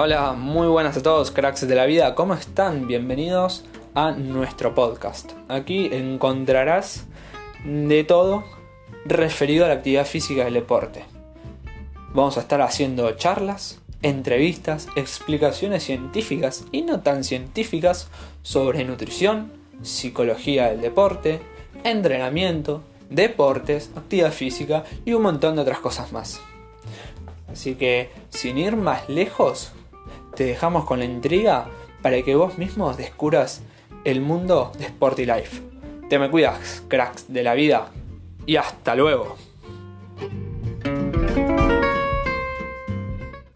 Hola, muy buenas a todos, cracks de la vida, ¿cómo están? Bienvenidos a nuestro podcast. Aquí encontrarás de todo referido a la actividad física del deporte. Vamos a estar haciendo charlas, entrevistas, explicaciones científicas y no tan científicas sobre nutrición, psicología del deporte, entrenamiento, deportes, actividad física y un montón de otras cosas más. Así que, sin ir más lejos, te dejamos con la intriga para que vos mismos descubras el mundo de Sporty Life. Te me cuidas, cracks de la vida, y hasta luego.